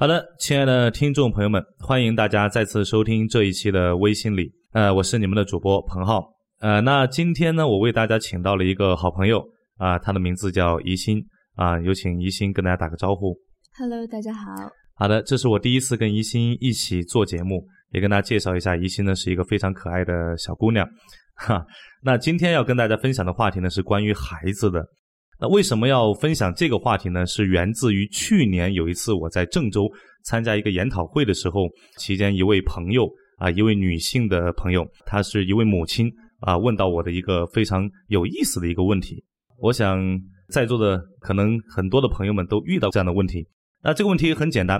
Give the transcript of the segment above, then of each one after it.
好的，亲爱的听众朋友们，欢迎大家再次收听这一期的微心理。呃，我是你们的主播彭浩。呃，那今天呢，我为大家请到了一个好朋友啊，他的名字叫宜心啊，有请宜心跟大家打个招呼。Hello，大家好。好的，这是我第一次跟宜心一起做节目，也跟大家介绍一下，宜心呢是一个非常可爱的小姑娘。哈，那今天要跟大家分享的话题呢是关于孩子的。那为什么要分享这个话题呢？是源自于去年有一次我在郑州参加一个研讨会的时候，期间一位朋友啊，一位女性的朋友，她是一位母亲啊，问到我的一个非常有意思的一个问题。我想在座的可能很多的朋友们都遇到这样的问题。那这个问题很简单，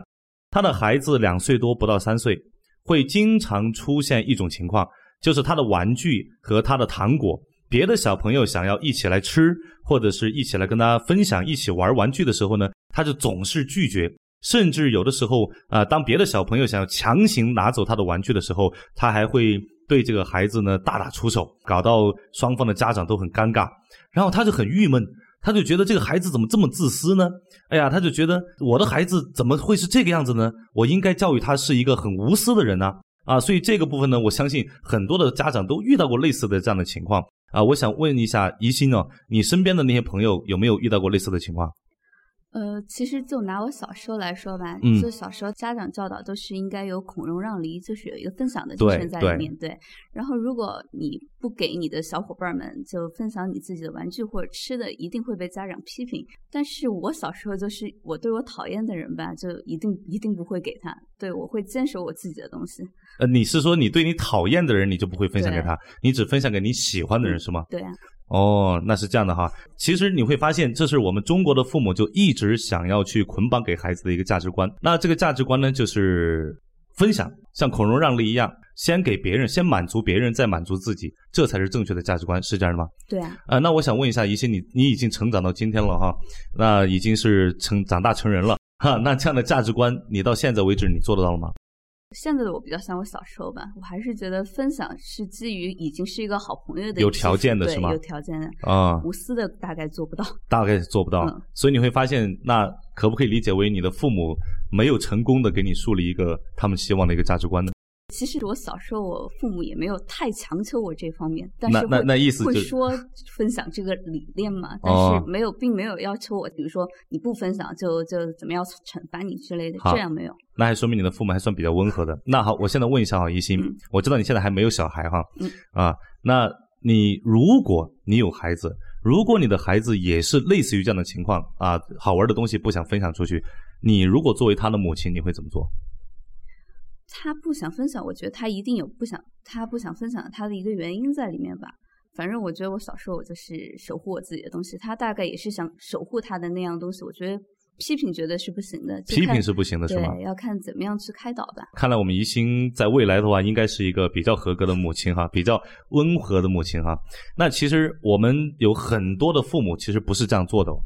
他的孩子两岁多不到三岁，会经常出现一种情况，就是他的玩具和他的糖果。别的小朋友想要一起来吃，或者是一起来跟他分享、一起玩玩具的时候呢，他就总是拒绝，甚至有的时候啊、当别的小朋友想要强行拿走他的玩具的时候，他还会对这个孩子呢大打出手，搞到双方的家长都很尴尬，然后他就很郁闷，他就觉得这个孩子怎么这么自私呢？哎呀，他就觉得我的孩子怎么会是这个样子呢？我应该教育他是一个很无私的人呢、啊，所以这个部分呢，我相信很多的家长都遇到过类似的这样的情况。啊，我想问一下宜兴哦，你身边的那些朋友有没有遇到过类似的情况？呃，其实就拿我小时候来说吧，嗯就小时候家长教导都是应该有孔融让梨，就是有一个分享的精神在里面。对，然后如果你不给你的小伙伴们就分享你自己的玩具或者吃的，一定会被家长批评。但是我小时候就是我对我讨厌的人吧，就一定一定不会给他，对我会坚守我自己的东西。呃，你是说你对你讨厌的人，你就不会分享给他，你只分享给你喜欢的人是吗？对啊，哦，那是这样的哈。其实你会发现，这是我们中国的父母就一直想要去捆绑给孩子的一个价值观。那这个价值观呢，就是分享，像孔融让梨一样，先给别人，先满足别人，再满足自己，这才是正确的价值观，是这样的吗？对啊，啊、那我想问一下宜心，你你已经成长到今天了哈，那已经是成长大成人了哈，那这样的价值观，你到现在为止你做得到了吗？现在的我比较像我小时候吧，我还是觉得分享是基于已经是一个好朋友的有条件的是吗有条件的，啊、无私的大概做不到。大概是做不到，嗯所以你会发现，那可不可以理解为你的父母没有成功的给你树立一个他们希望的一个价值观呢？其实我小时候，我父母也没有太强求我这方面，但那那是会那意思就会说分享这个理念嘛，但哦是没有，并没有要求我，比如说你不分享就就怎么样惩罚你之类的，这样没有。那还说明你的父母还算比较温和的。那好，我现在问一下哈，一心，嗯我知道你现在还没有小孩哈，嗯啊，那你如果你有孩子，如果你的孩子也是类似于这样的情况啊，好玩的东西不想分享出去，你如果作为他的母亲，你会怎么做？他不想分享，我觉得他一定有不想他不想分享他的一个原因在里面吧。反正我觉得我小时候我就是守护我自己的东西，他大概也是想守护他的那样东西。我觉得批评觉得是不行的，批评是不行的，是吗？要看怎么样去开导吧。看来我们宜兴在未来的话，应该是一个比较合格的母亲哈，比较温和的母亲哈。那其实我们有很多的父母其实不是这样做的、哦。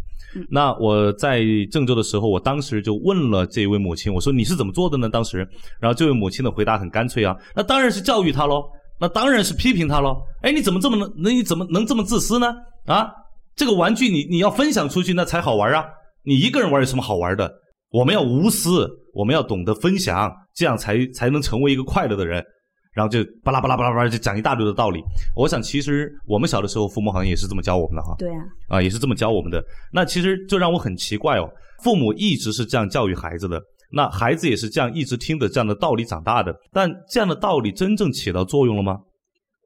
那我在郑州的时候，我当时就问了这位母亲，我说你是怎么做的呢？当时，然后这位母亲的回答很干脆啊，那当然是教育他喽，那当然是批评他喽。哎，你怎么这么能？那你怎么能这么自私呢？啊，这个玩具你你要分享出去，那才好玩啊！你一个人玩有什么好玩的？我们要无私，我们要懂得分享，这样才才能成为一个快乐的人。然后就巴拉巴拉巴拉巴拉就讲一大堆的道理。我想其实我们小的时候，父母好像也是这么教我们的哈，对啊，啊，也是这么教我们的。那其实就让我很奇怪哦，父母一直是这样教育孩子的，那孩子也是这样一直听着这样的道理长大的。但这样的道理真正起到作用了吗？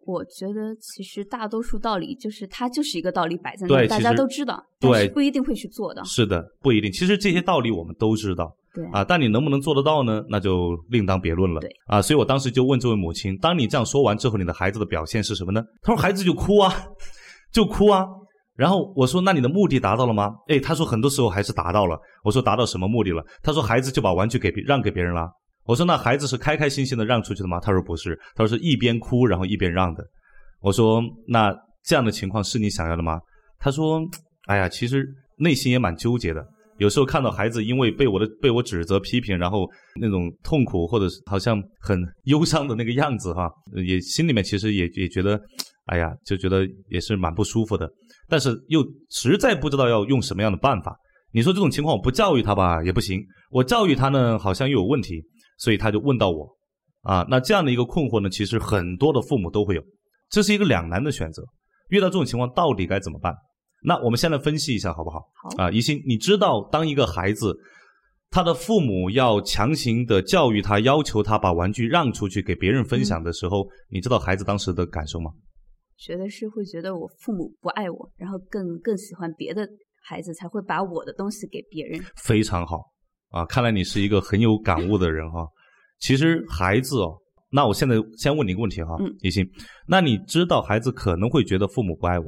我觉得其实大多数道理就是它就是一个道理摆在那儿，大家都知道，对但是不一定会去做的。是的，不一定。其实这些道理我们都知道。对啊，但你能不能做得到呢？那就另当别论了。对啊，所以我当时就问这位母亲：当你这样说完之后，你的孩子的表现是什么呢？她说：孩子就哭啊，就哭啊。然后我说：那你的目的达到了吗？哎，他说很多时候还是达到了。我说达到什么目的了？他说孩子就把玩具给别让给别人了。我说那孩子是开开心心的让出去的吗？他说不是，他说是一边哭然后一边让的。我说那这样的情况是你想要的吗？他说：哎呀，其实内心也蛮纠结的。有时候看到孩子因为被我的被我指责批评，然后那种痛苦或者是好像很忧伤的那个样子哈，也心里面其实也也觉得，哎呀，就觉得也是蛮不舒服的。但是又实在不知道要用什么样的办法，你说这种情况我不教育他吧也不行，我教育他呢好像又有问题，所以他就问到我，啊，那这样的一个困惑呢，其实很多的父母都会有，这是一个两难的选择。遇到这种情况到底该怎么办？那我们先来分析一下好不好？好啊，宜兴，你知道当一个孩子他的父母要强行的教育他，要求他把玩具让出去给别人分享的时候，你知道孩子当时的感受吗？觉得是会觉得我父母不爱我，然后更更喜欢别的孩子，才会把我的东西给别人。非常好啊，看来你是一个很有感悟的人哈。其实孩子哦，那我现在先问你一个问题哈，嗯怡心，那你知道孩子可能会觉得父母不爱我，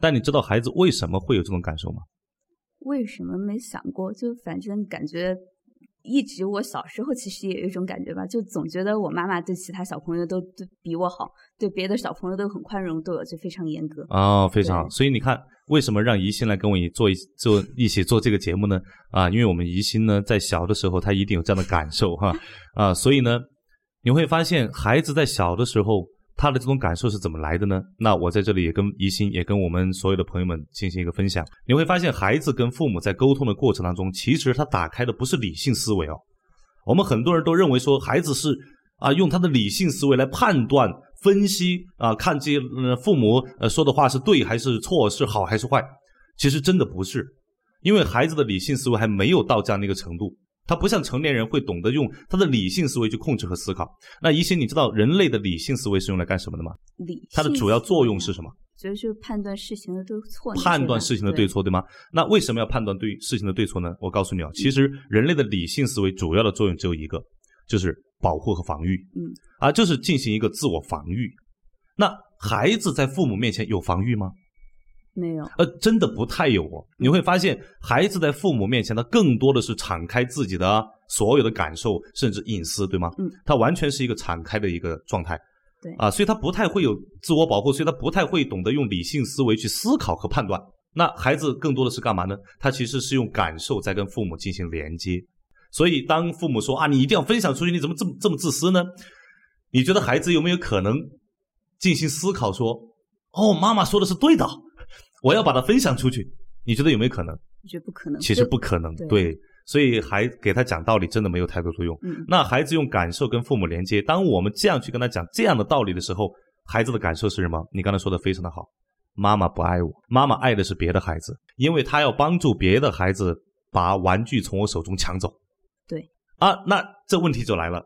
但你知道孩子为什么会有这种感受吗？为什么没想过？就反正感觉一直我小时候其实也有一种感觉吧，就总觉得我妈妈对其他小朋友都都比我好，对别的小朋友都很宽容，对我就非常严格。哦，非常好。所以你看，为什么让宜心来跟我一做一做一起做这个节目呢？啊，因为我们宜心呢，在小的时候，他一定有这样的感受哈啊，所以呢，你会发现孩子在小的时候，他的这种感受是怎么来的呢？那我在这里也跟宜心，也跟我们所有的朋友们进行一个分享。你会发现，孩子跟父母在沟通的过程当中，其实他打开的不是理性思维哦。我们很多人都认为说，孩子是啊，用他的理性思维来判断、分析啊，看这些呃父母呃说的话是对还是错，是好还是坏。其实真的不是，因为孩子的理性思维还没有到这样的一个程度，他不像成年人会懂得用他的理性思维去控制和思考。那一些你知道人类的理性思维是用来干什么的吗？理它的主要作用是什么？觉得就是判断事情的对错，判断事情的对。错，对吗？那为什么要判断对事情的对错呢？我告诉你啊，其实人类的理性思维主要的作用只有一个，就是保护和防御。嗯，啊，就是进行一个自我防御。那孩子在父母面前有防御吗？没有，呃，真的不太有哦。你会发现，孩子在父母面前，他更多的是敞开自己的所有的感受，甚至隐私，对吗？嗯，他完全是一个敞开的一个状态。对啊，所以他不太会有自我保护，所以他不太会懂得用理性思维去思考和判断。那孩子更多的是干嘛呢？他其实是用感受在跟父母进行连接。所以当父母说啊，你一定要分享出去，你怎么这么这么自私呢？你觉得孩子有没有可能进行思考说，哦，妈妈说的是对的，我要把它分享出去？你觉得有没有可能？我觉得不可能。其实不可能，对对。所以还给他讲道理，真的没有太多作用。嗯，那孩子用感受跟父母连接，当我们这样去跟他讲这样的道理的时候，孩子的感受是什么？你刚才说的非常的好，妈妈不爱我，妈妈爱的是别的孩子，因为她要帮助别的孩子把玩具从我手中抢走。对啊，那这问题就来了，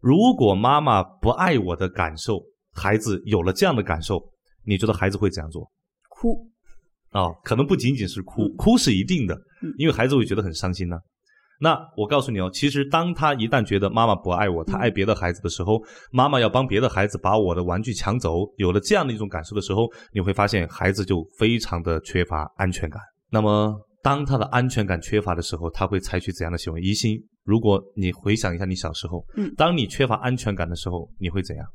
如果妈妈不爱我的感受，孩子有了这样的感受，你觉得孩子会怎样做？哭。哦，可能不仅仅是哭，嗯哭是一定的嗯，因为孩子会觉得很伤心呢、那我告诉你哦，其实当他一旦觉得妈妈不爱我，他嗯爱别的孩子的时候，妈妈要帮别的孩子把我的玩具抢走，有了这样的一种感受的时候，你会发现孩子就非常的缺乏安全感。那么，当他的安全感缺乏的时候，他会采取怎样的行为？疑心，如果你回想一下你小时候，嗯当你缺乏安全感的时候，你会怎样？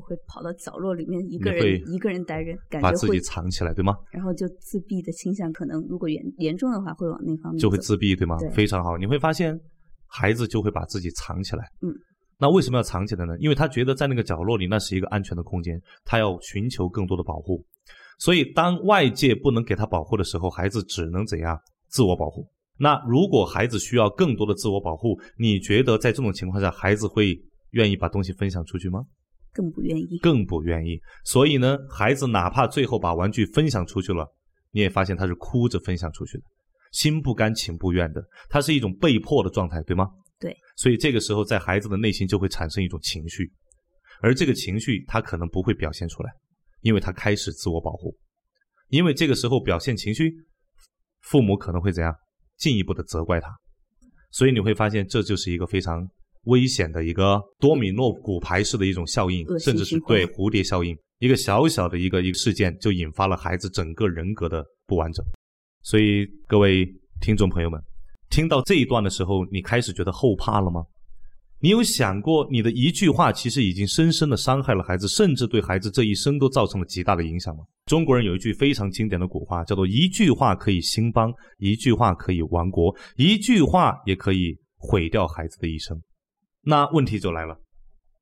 我会跑到角落里面一个人一个人待着，感觉把自己，藏起来，对吗？然后就自闭的倾向，可能如果严严重的话，会往那方面就会自闭，对吗？对非常好，你会发现孩子就会把自己藏起来。嗯，那为什么要藏起来呢？因为他觉得在那个角落里那是一个安全的空间，他要寻求更多的保护。所以当外界不能给他保护的时候，孩子只能怎样？自我保护。那如果孩子需要更多的自我保护，你觉得在这种情况下，孩子会愿意把东西分享出去吗？更不愿意。更不愿意。所以呢，孩子哪怕最后把玩具分享出去了，你也发现他是哭着分享出去的，心不甘情不愿的，他是一种被迫的状态，对吗？对。所以这个时候，在孩子的内心就会产生一种情绪，而这个情绪他可能不会表现出来，因为他开始自我保护，因为这个时候表现情绪，父母可能会怎样进一步的责怪他，所以你会发现这就是一个非常危险的一个多米诺骨牌式的一种效应甚至是对蝴蝶效应，一个小小的一个一个事件就引发了孩子整个人格的不完整。所以各位听众朋友们，听到这一段的时候，你开始觉得后怕了吗？你有想过，你的一句话其实已经深深的伤害了孩子，甚至对孩子这一生都造成了极大的影响吗？中国人有一句非常经典的古话，叫做“一句话可以兴邦，一句话可以亡国，一句话也可以毁掉孩子的一生”。那问题就来了，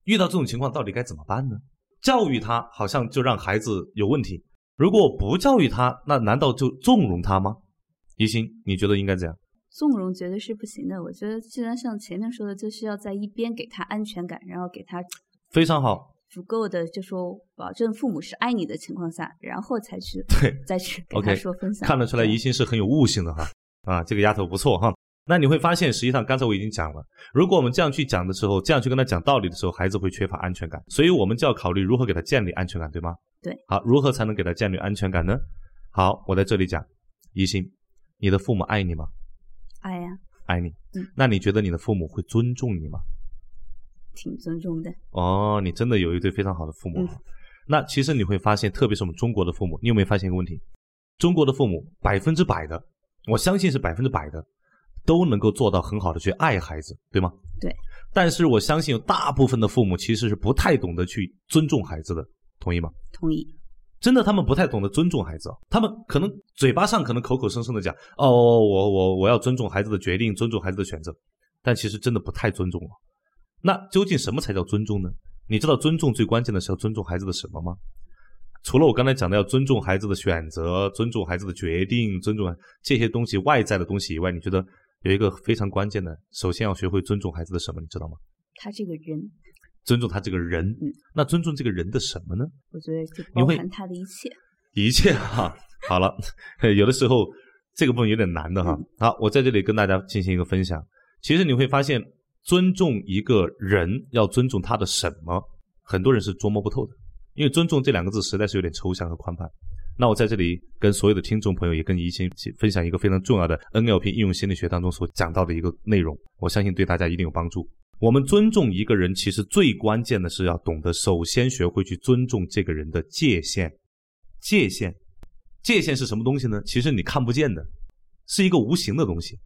遇到这种情况到底该怎么办呢？教育他好像就让孩子有问题，如果不教育他，那难道就纵容他吗？怡心，你觉得应该怎样？纵容绝对是不行的。我觉得，既然像前面说的，就是要在一边给他安全感，然后给他非常好，足够的就说保证父母是爱你的情况下，然后才去对再去跟他说分享。看得出来对宜心是很有悟性的哈。啊，这个丫头不错哈。那你会发现，实际上刚才我已经讲了，如果我们这样去讲的时候，这样去跟他讲道理的时候，孩子会缺乏安全感，所以我们就要考虑如何给他建立安全感，对吗？对。好，如何才能给他建立安全感呢？好，我在这里讲，宜心，你的父母爱你吗？爱呀，爱你。嗯。那你觉得你的父母会尊重你吗？挺尊重的。哦，你真的有一对非常好的父母。嗯那其实你会发现，特别是我们中国的父母，你有没有发现一个问题？中国的父母百分之百的，我相信是百分之百的，都能够做到很好的去爱孩子，对吗？对。但是我相信有大部分的父母其实是不太懂得去尊重孩子的，同意吗？同意。真的，他们不太懂得尊重孩子，他们可能嘴巴上可能口口声声的讲，哦，我我我要尊重孩子的决定，尊重孩子的选择，但其实真的不太尊重了。那究竟什么才叫尊重呢？你知道尊重最关键的是要尊重孩子的什么吗？除了我刚才讲的要尊重孩子的选择、尊重孩子的决定、尊重这些东西外在的东西以外，你觉得有一个非常关键的，首先要学会尊重孩子的什么？你知道吗？他这个人，尊重他这个人。嗯那尊重这个人的什么呢？我觉得就包含他的一切。一切哈，好了，有的时候这个部分有点难的哈。好，我在这里跟大家进行一个分享。其实你会发现，尊重一个人要尊重他的什么，很多人是捉摸不透的，因为尊重这两个字实在是有点抽象和宽泛。那我在这里跟所有的听众朋友，也跟怡心一起分享一个非常重要的 NLP 应用心理学当中所讲到的一个内容，我相信对大家一定有帮助。我们尊重一个人，其实最关键的是要懂得首先学会去尊重这个人的界限。界限，界限是什么东西呢？其实你看不见的，是一个无形的东西。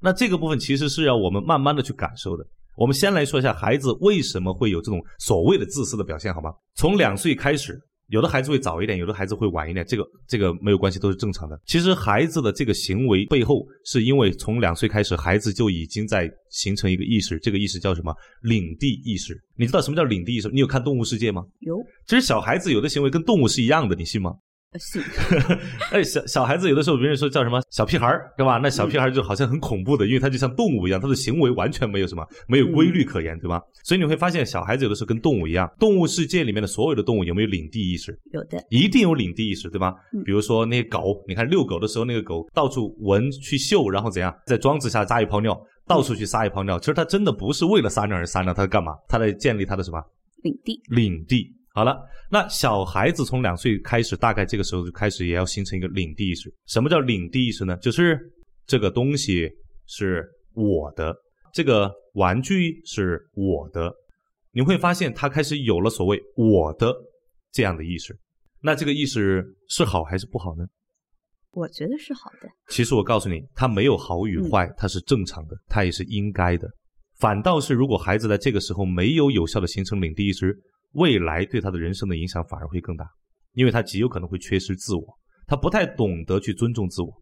那这个部分其实是要我们慢慢的去感受的。我们先来说一下孩子为什么会有这种所谓的自私的表现，好吗？从两岁开始，有的孩子会早一点，有的孩子会晚一点，这个这个没有关系，都是正常的。其实孩子的这个行为背后，是因为从两岁开始，孩子就已经在形成一个意识，这个意识叫什么？领地意识。你知道什么叫领地意识？你有看《动物世界》吗？有其实小孩子有的行为跟动物是一样的，你信吗？呃信，哎，小小孩子有的时候别人说叫什么小屁孩儿，对吧？那小屁孩儿就好像很恐怖的，因为他就像动物一样，他的行为完全没有什么没有规律可言，对吧？所以你会发现小孩子有的时候跟动物一样，动物世界里面的所有的动物有没有领地意识？有的。一定有领地意识，对吧嗯？比如说那些狗，你看遛狗的时候，那个狗到处闻去嗅，然后怎样，在庄子下撒一泡尿，到处去撒一泡尿。其实它真的不是为了撒尿而撒尿，它在干嘛？它在建立它的什么？领地，领地。好了，那小孩子从两岁开始，大概这个时候就开始也要形成一个领地意识。什么叫领地意识呢？就是这个东西是我的，这个玩具是我的。你会发现他开始有了所谓“我的”这样的意识。那这个意识是好还是不好呢？我觉得是好的。其实我告诉你，它没有好与坏，它是正常的，它也是应该的。反倒是如果孩子在这个时候没有有效的形成领地意识，未来对他的人生的影响反而会更大，因为他极有可能会缺失自我，他不太懂得去尊重自我，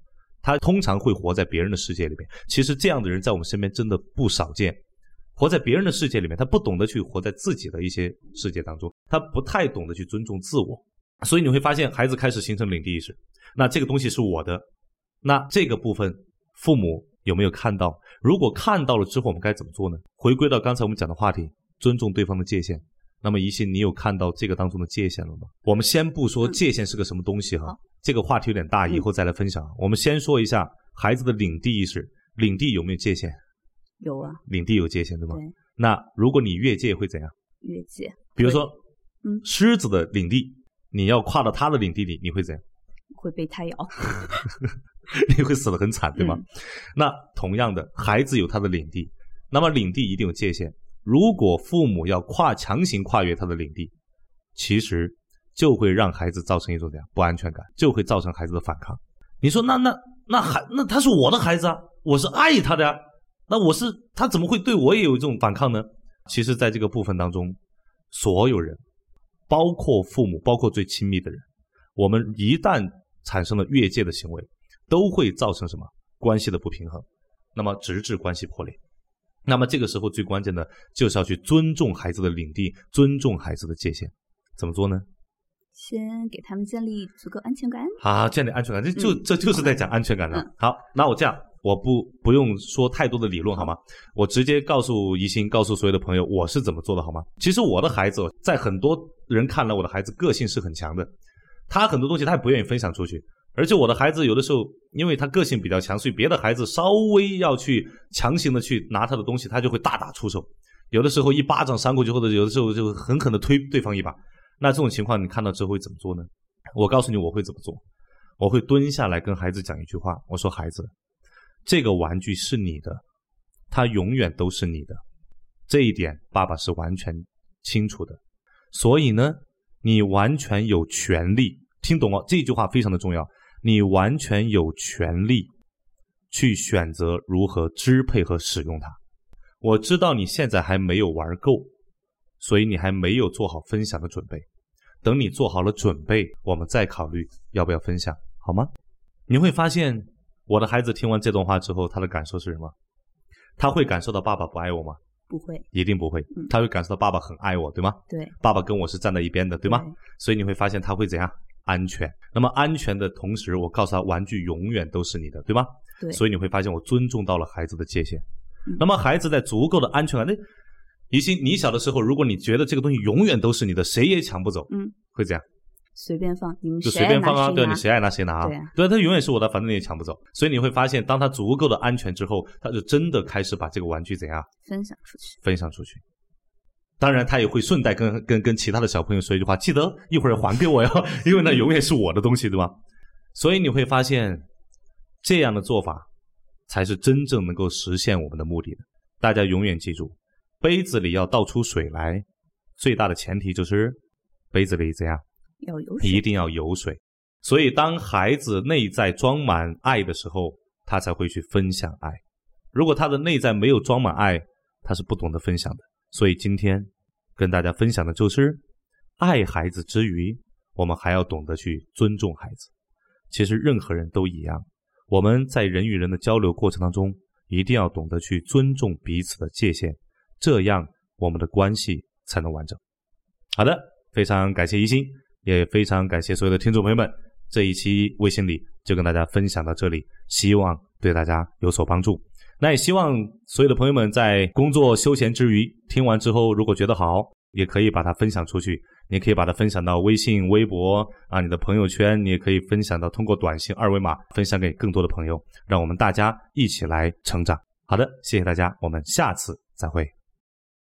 他通常会活在别人的世界里面。其实这样的人在我们身边真的不少见，活在别人的世界里面，他不懂得去活在自己的一些世界当中，他不太懂得去尊重自我，所以你会发现孩子开始形成领地意识，那这个东西是我的，那这个部分父母有没有看到？如果看到了之后，我们该怎么做呢？回归到刚才我们讲的话题，尊重对方的界限。那么，怡信，你有看到这个当中的界限了吗？我们先不说界限是个什么东西哈，好这个话题有点大，以后再来分享。我们先说一下孩子的领地意识，领地有没有界限？有啊，领地有界限，对吗？对，那如果你越界会怎样？越界比如说，嗯狮子的领地，你要跨到它的领地里，你会怎样？会被它咬。你会死得很惨，对吗？嗯那同样的，孩子有他的领地，那么领地一定有界限。如果父母要跨强行跨越他的领地，其实就会让孩子造成一种怎样不安全感，就会造成孩子的反抗。你说那那那孩那他是我的孩子啊，我是爱他的呀、那我是他怎么会对我也有这种反抗呢？其实，在这个部分当中，所有人，包括父母，包括最亲密的人，我们一旦产生了越界的行为，都会造成什么关系的不平衡，那么直至关系破裂。那么这个时候最关键的就是要去尊重孩子的领地，尊重孩子的界限。怎么做呢？先给他们建立足够安全感。好，建立安全感，这就、嗯这就是在讲安全感了。嗯好，那我这样，我不不用说太多的理论好吗？我直接告诉宜兴，告诉所有的朋友，我是怎么做的好吗？其实我的孩子，在很多人看来，我的孩子个性是很强的，他很多东西他也不愿意分享出去。而且我的孩子有的时候，因为他个性比较强，所以别的孩子稍微要去强行的去拿他的东西，他就会大打出手。有的时候一巴掌扇过去，或者有的时候就狠狠的推对方一把。那这种情况你看到之后会怎么做呢？我告诉你我会怎么做，我会蹲下来跟孩子讲一句话，我说孩子，这个玩具是你的，它永远都是你的，这一点爸爸是完全清楚的。所以呢，你完全有权利，听懂了？这句话非常的重要，你完全有权利去选择如何支配和使用它。我知道你现在还没有玩够，所以你还没有做好分享的准备。等你做好了准备，我们再考虑要不要分享，好吗？你会发现，我的孩子听完这段话之后，他的感受是什么？他会感受到爸爸不爱我吗？不会，一定不会嗯，他会感受到爸爸很爱我，对吗？对爸爸跟我是站在一边的，对吗？所以你会发现他会怎样？安全。那么安全的同时，我告诉他，玩具永远都是你的，对吗？对，所以你会发现，我尊重到了孩子的界限嗯。那么孩子在足够的安全感，那宜兴，你小的时候，如果你觉得这个东西永远都是你的，谁也抢不走，嗯，会这样，随便放，你们就谁随便放啊，对，你谁爱拿谁拿啊对啊，对，他永远是我的，反正你也抢不走。所以你会发现，当他足够的安全之后，他就真的开始把这个玩具怎样分享出去。分享出去。当然，他也会顺带跟跟跟其他的小朋友说一句话：记得一会儿还给我哟，因为那永远是我的东西，对吧？所以你会发现，这样的做法才是真正能够实现我们的目的的。大家永远记住，杯子里要倒出水来，最大的前提就是杯子里怎样，要有水一定要有水。所以，当孩子内在装满爱的时候，他才会去分享爱。如果他的内在没有装满爱，他是不懂得分享的。所以今天跟大家分享的就是，爱孩子之余，我们还要懂得去尊重孩子。其实任何人都一样，我们在人与人的交流过程当中，一定要懂得去尊重彼此的界限，这样我们的关系才能完整。好的，非常感谢一心，也非常感谢所有的听众朋友们。这一期微信里就跟大家分享到这里，希望对大家有所帮助。那也希望所有的朋友们在工作休闲之余，听完之后如果觉得好，也可以把它分享出去。你可以把它分享到微信、微博啊，你的朋友圈，你也可以分享到通过短信二维码分享给更多的朋友，让我们大家一起来成长。好的，谢谢大家，我们下次再会。